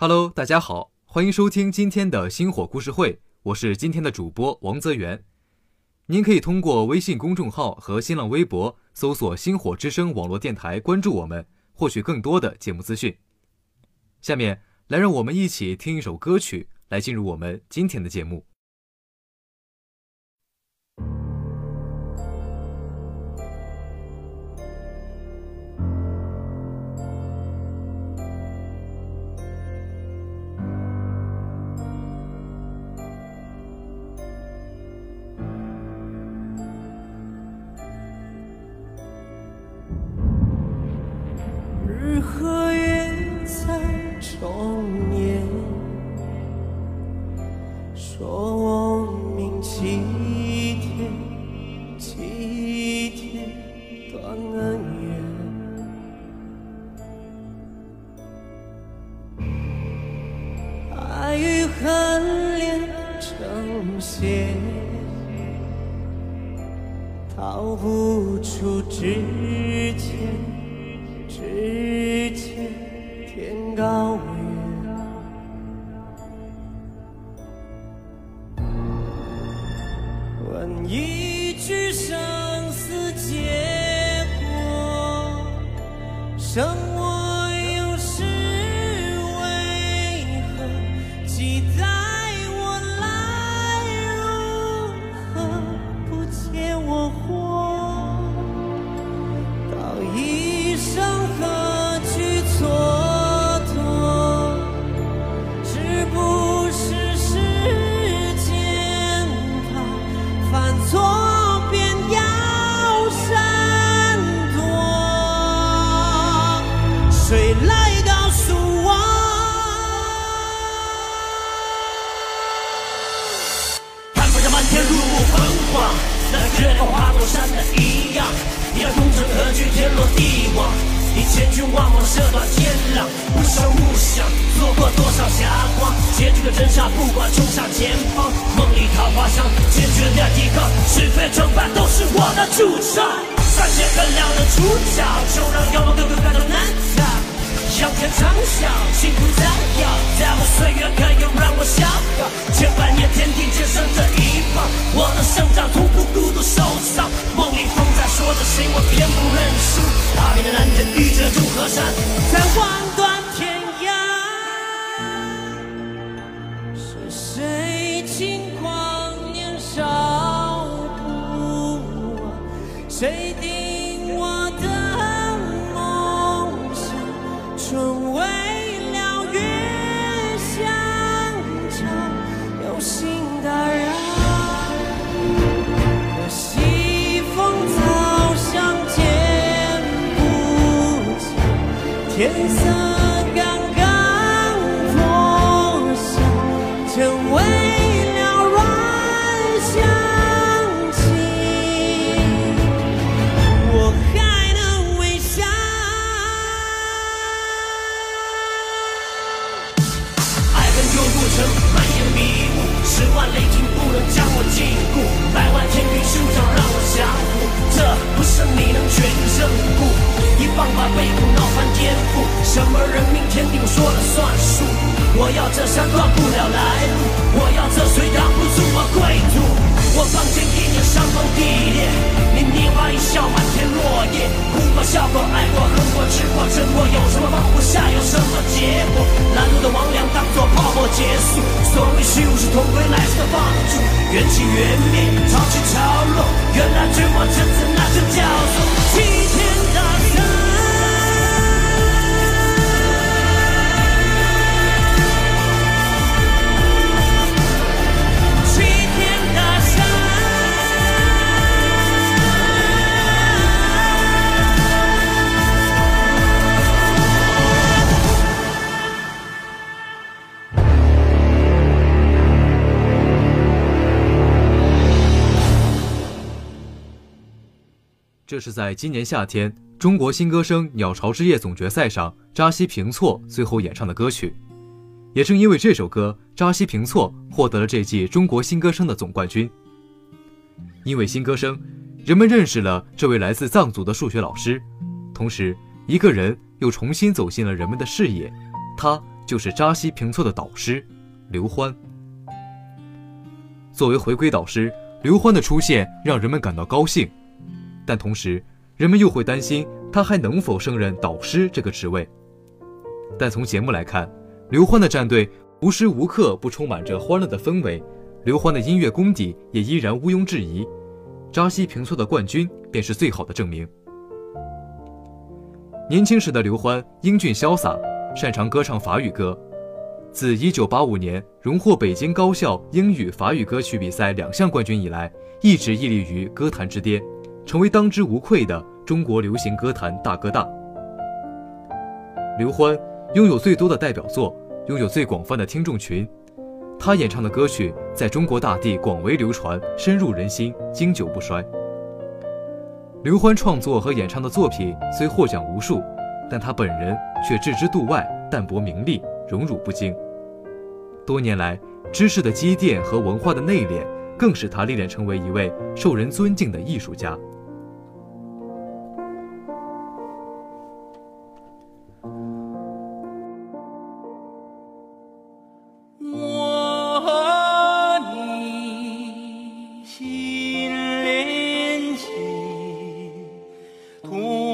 Hello，大家好，欢迎收听今天的星火故事会，我是今天的主播王泽源。您可以通过微信公众号和新浪微博搜索“星火之声”网络电台关注我们，获取更多的节目资讯。下面来让我们一起听一首歌曲，来进入我们今天的节目。高千军万马射断天狼。不声不响，错过多少霞光。结局的真相，不管冲向前方。梦里桃花香，坚决的抵抗。是非成败都是我的主张。三千个两人出鞘，就让妖魔个个感到难逃。仰天长啸，幸福在遥，在我岁月可以让我逍遥。千百年天地皆生这一方，我的生长从不孤独受伤。梦里风在说着谁，我偏。踏遍了南天，遇着诸河山，在望断天色。说了算数，我要这山断不了来路，我要这水挡不住我归途，我放箭一念山崩地裂，你拈花一笑满天落叶，哭过笑过爱过恨过痴过争过，有什么放不下，有什么结果？拦路的魍魉当作泡沫结束，所谓虚无是同归来世的放逐，缘起缘灭，潮起潮落，原来追我这是在今年夏天中国新歌声鸟巢之夜总决赛上扎西平措最后演唱的歌曲。也正因为这首歌，扎西平措获得了这季中国新歌声的总冠军。因为新歌声，人们认识了这位来自藏族的数学老师，同时一个人又重新走进了人们的视野，他就是扎西平措的导师刘欢。作为回归导师，刘欢的出现让人们感到高兴，但同时人们又会担心他还能否胜任导师这个职位。但从节目来看，刘欢的战队无时无刻不充满着欢乐的氛围，刘欢的音乐功底也依然毋庸置疑。扎西平措的冠军便是最好的证明。年轻时的刘欢英俊潇洒，擅长歌唱法语歌。自1985年荣获北京高校英语法语歌曲比赛两项冠军以来，一直屹立于歌坛之巅，成为当之无愧的中国流行歌坛大哥大。刘欢。拥有最多的代表作，拥有最广泛的听众群，他演唱的歌曲在中国大地广为流传，深入人心，经久不衰。刘欢创作和演唱的作品虽获奖无数，但他本人却置之度外，淡泊名利，荣辱不惊。多年来，知识的积淀和文化的内敛，更使他历练成为一位受人尊敬的艺术家。Tu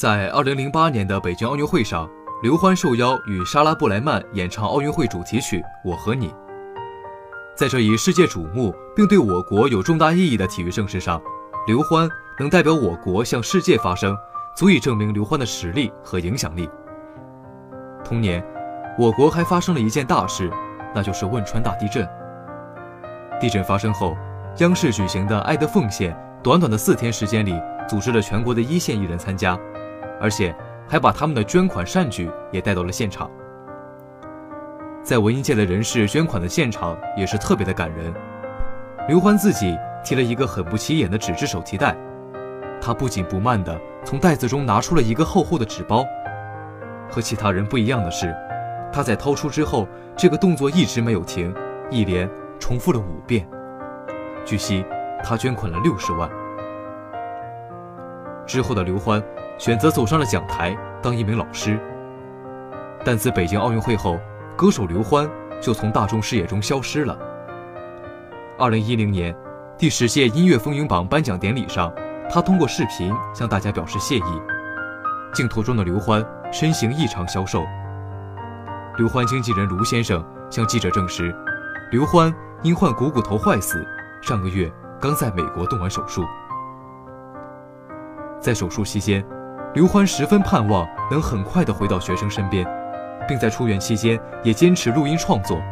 在2008年的北京奥运会上，刘欢受邀与莎拉布莱曼演唱奥运会主题曲《我和你》。在这一世界瞩目并对我国有重大意义的体育盛事上，刘欢能代表我国向世界发声，足以证明刘欢的实力和影响力。同年，我国还发生了一件大事，那就是汶川大地震。地震发生后，央视举行的《爱的奉献》，短短的四天时间里，组织了全国的一线艺人参加。而且还把他们的捐款善举也带到了现场。在文艺界的人士捐款的现场也是特别的感人。刘欢自己提了一个很不起眼的纸质手提袋，他不紧不慢地从袋子中拿出了一个厚厚的纸包。和其他人不一样的是，他在掏出之后，这个动作一直没有停，一连重复了五遍。据悉，他捐款了六十万。之后的刘欢。选择走上了讲台当一名老师，但自北京奥运会后，歌手刘欢就从大众视野中消失了。二零一零年，第十届音乐风云榜颁奖典礼上，他通过视频向大家表示谢意。镜头中的刘欢身形异常消瘦。刘欢经纪人卢先生向记者证实，刘欢因患股骨头坏死，上个月刚在美国动完手术。在手术期间。刘欢十分盼望能很快地回到学生身边，并在出院期间也坚持录音创作，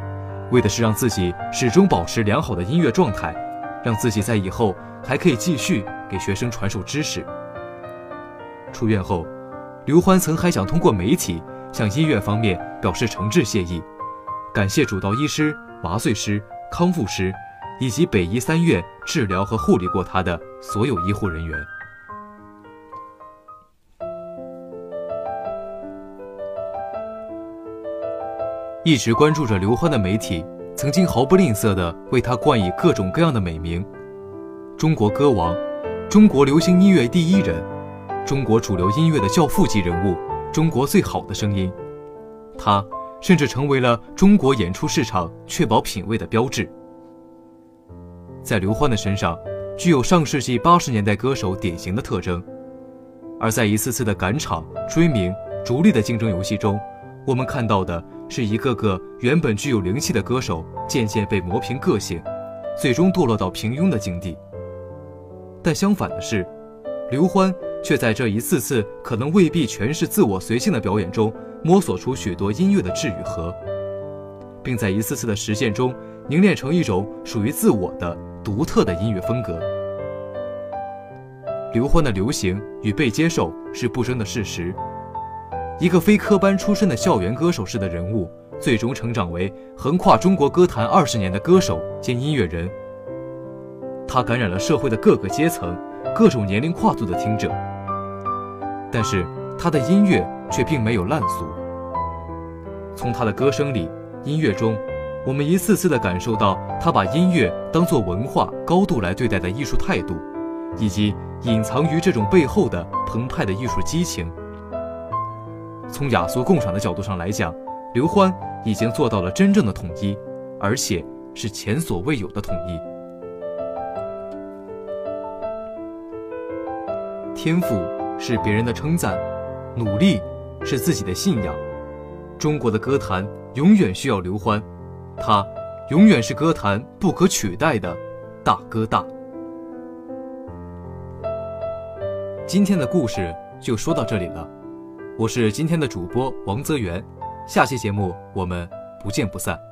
为的是让自己始终保持良好的音乐状态，让自己在以后还可以继续给学生传授知识。出院后，刘欢曾还想通过媒体向医院方面表示诚挚谢意，感谢主刀医师、麻醉师、康复师，以及北医三院治疗和护理过他的所有医护人员。一直关注着刘欢的媒体，曾经毫不吝啬地为他冠以各种各样的美名：中国歌王、中国流行音乐第一人、中国主流音乐的教父级人物、中国最好的声音。他甚至成为了中国演出市场确保品位的标志。在刘欢的身上，具有上世纪八十年代歌手典型的特征，而在一次次的赶场、追名、逐利的竞争游戏中，我们看到的。是一个个原本具有灵气的歌手，渐渐被磨平个性，最终堕落到平庸的境地。但相反的是，刘欢却在这一次次可能未必全是自我随性的表演中，摸索出许多音乐的质与和，并在一次次的实践中凝练成一种属于自我的独特的音乐风格。刘欢的流行与被接受是不争的事实。一个非科班出身的校园歌手式的人物，最终成长为横跨中国歌坛二十年的歌手兼音乐人。他感染了社会的各个阶层、各种年龄跨度的听者。但是他的音乐却并没有烂俗。从他的歌声里、音乐中，我们一次次地感受到他把音乐当作文化高度来对待的艺术态度，以及隐藏于这种背后的澎湃的艺术激情。从雅俗共赏的角度上来讲，刘欢已经做到了真正的统一，而且是前所未有的统一。天赋是别人的称赞，努力是自己的信仰。中国的歌坛永远需要刘欢，他永远是歌坛不可取代的大哥大。今天的故事就说到这里了。我是今天的主播王泽源，下期节目我们不见不散。